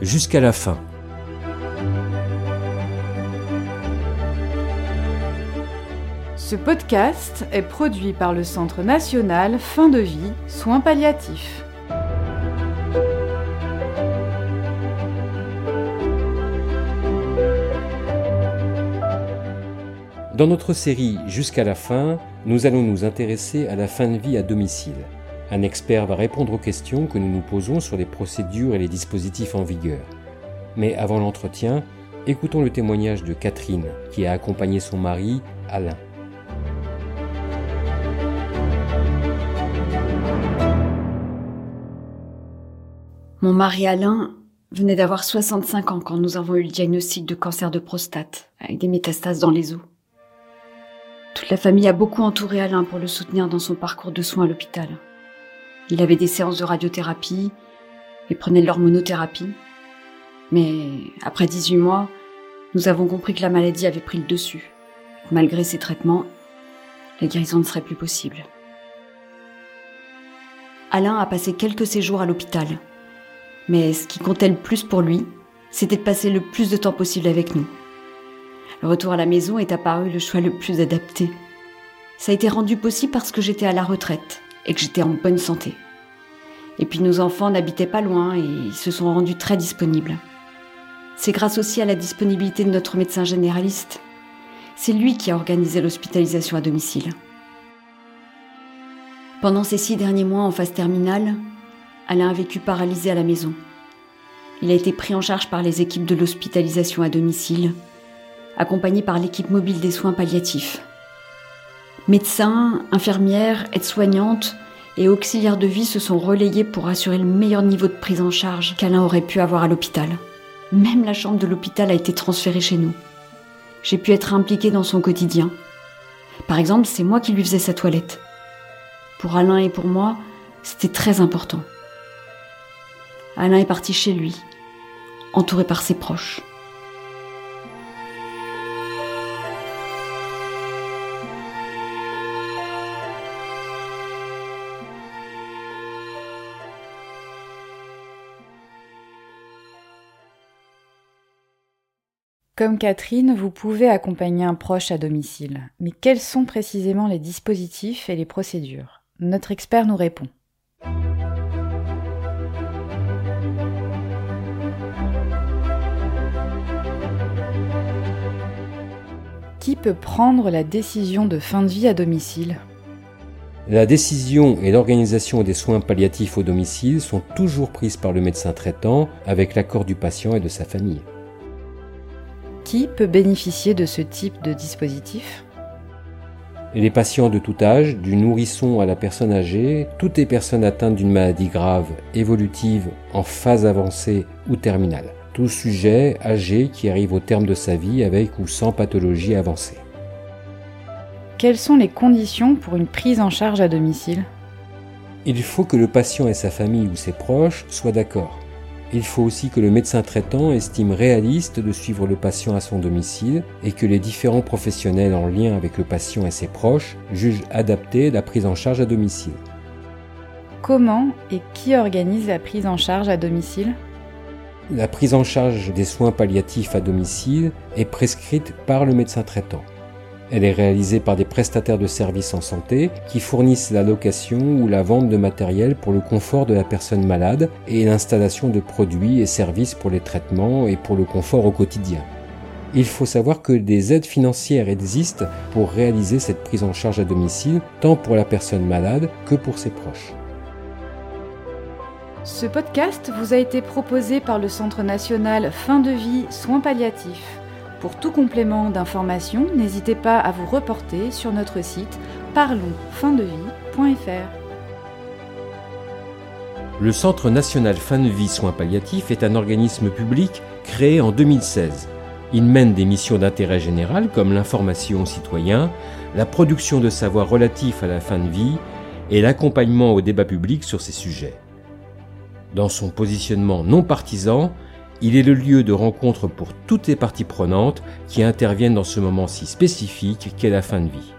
jusqu'à la fin. Ce podcast est produit par le Centre national Fin de vie, soins palliatifs. Dans notre série Jusqu'à la fin, nous allons nous intéresser à la fin de vie à domicile. Un expert va répondre aux questions que nous nous posons sur les procédures et les dispositifs en vigueur. Mais avant l'entretien, écoutons le témoignage de Catherine, qui a accompagné son mari, Alain. Mon mari Alain venait d'avoir 65 ans quand nous avons eu le diagnostic de cancer de prostate, avec des métastases dans les os. Toute la famille a beaucoup entouré Alain pour le soutenir dans son parcours de soins à l'hôpital. Il avait des séances de radiothérapie et prenait de l'hormonothérapie. Mais après 18 mois, nous avons compris que la maladie avait pris le dessus. Malgré ces traitements, la guérison ne serait plus possible. Alain a passé quelques séjours à l'hôpital. Mais ce qui comptait le plus pour lui, c'était de passer le plus de temps possible avec nous. Le retour à la maison est apparu le choix le plus adapté. Ça a été rendu possible parce que j'étais à la retraite et que j'étais en bonne santé. Et puis nos enfants n'habitaient pas loin et ils se sont rendus très disponibles. C'est grâce aussi à la disponibilité de notre médecin généraliste. C'est lui qui a organisé l'hospitalisation à domicile. Pendant ces six derniers mois en phase terminale, Alain a vécu paralysé à la maison. Il a été pris en charge par les équipes de l'hospitalisation à domicile, accompagné par l'équipe mobile des soins palliatifs. Médecins, infirmières, aides-soignantes et auxiliaires de vie se sont relayés pour assurer le meilleur niveau de prise en charge qu'Alain aurait pu avoir à l'hôpital. Même la chambre de l'hôpital a été transférée chez nous. J'ai pu être impliquée dans son quotidien. Par exemple, c'est moi qui lui faisais sa toilette. Pour Alain et pour moi, c'était très important. Alain est parti chez lui, entouré par ses proches. Comme Catherine, vous pouvez accompagner un proche à domicile. Mais quels sont précisément les dispositifs et les procédures? Notre expert nous répond. Qui peut prendre la décision de fin de vie à domicile? La décision et l'organisation des soins palliatifs au domicile sont toujours prises par le médecin traitant avec l'accord du patient et de sa famille. Qui peut bénéficier de ce type de dispositif Les patients de tout âge, du nourrisson à la personne âgée, toutes les personnes atteintes d'une maladie grave, évolutive, en phase avancée ou terminale. Tout sujet âgé qui arrive au terme de sa vie avec ou sans pathologie avancée. Quelles sont les conditions pour une prise en charge à domicile? Il faut que le patient et sa famille ou ses proches soient d'accord. Il faut aussi que le médecin traitant estime réaliste de suivre le patient à son domicile et que les différents professionnels en lien avec le patient et ses proches jugent adaptée la prise en charge à domicile. Comment et qui organise la prise en charge à domicile? La prise en charge des soins palliatifs à domicile est prescrite par le médecin traitant. Elle est réalisée par des prestataires de services en santé qui fournissent la location ou la vente de matériel pour le confort de la personne malade et l'installation de produits et services pour les traitements et pour le confort au quotidien. Il faut savoir que des aides financières existent pour réaliser cette prise en charge à domicile, tant pour la personne malade que pour ses proches. Ce podcast vous a été proposé par le Centre national Fin de vie Soins palliatifs. Pour tout complément d'information, n'hésitez pas à vous reporter sur notre site parlonsfindevie.fr. Le Centre national Fin de vie Soins palliatifs est un organisme public créé en 2016. Il mène des missions d'intérêt général comme l'information aux citoyens, la production de savoirs relatifs à la fin de vie et l'accompagnement au débat public sur ces sujets. Dans son positionnement non partisan, il est le lieu de rencontre pour toutes les parties prenantes qui interviennent dans ce moment si spécifique qu'est la fin de vie.